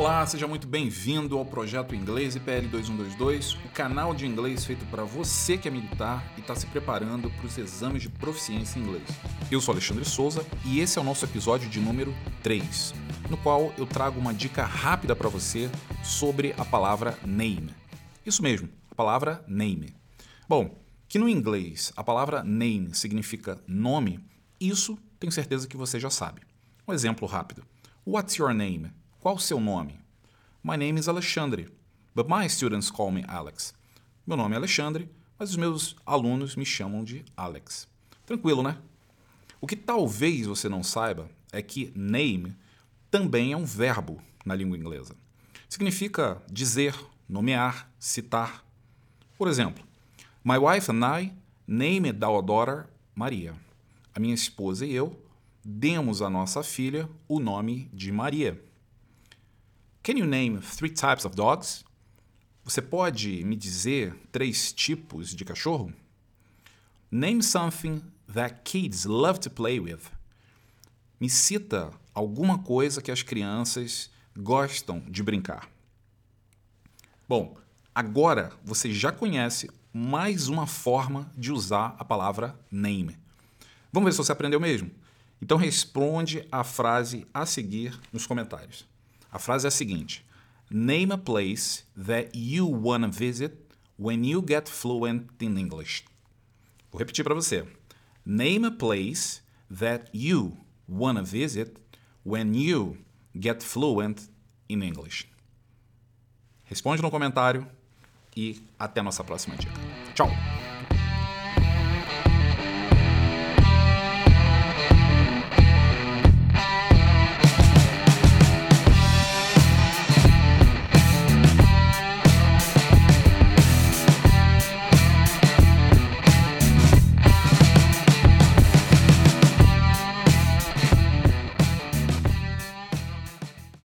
Olá, seja muito bem-vindo ao projeto Inglês IPL 2122, o canal de inglês feito para você que é militar e está se preparando para os exames de proficiência em inglês. Eu sou Alexandre Souza e esse é o nosso episódio de número 3, no qual eu trago uma dica rápida para você sobre a palavra name. Isso mesmo, a palavra name. Bom, que no inglês a palavra name significa nome, isso tenho certeza que você já sabe. Um exemplo rápido. What's your name? Qual o seu nome? My name is Alexandre, but my students call me Alex. Meu nome é Alexandre, mas os meus alunos me chamam de Alex. Tranquilo, né? O que talvez você não saiba é que name também é um verbo na língua inglesa. Significa dizer, nomear, citar. Por exemplo, My wife and I named our daughter Maria. A minha esposa e eu demos à nossa filha o nome de Maria. Can you name three types of dogs? Você pode me dizer três tipos de cachorro? Name something that kids love to play with. Me cita alguma coisa que as crianças gostam de brincar. Bom, agora você já conhece mais uma forma de usar a palavra name. Vamos ver se você aprendeu mesmo? Então responde a frase a seguir nos comentários. A frase é a seguinte: Name a place that you wanna visit when you get fluent in English. Vou repetir para você. Name a place that you wanna visit when you get fluent in English. Responde no comentário e até nossa próxima dica. Tchau!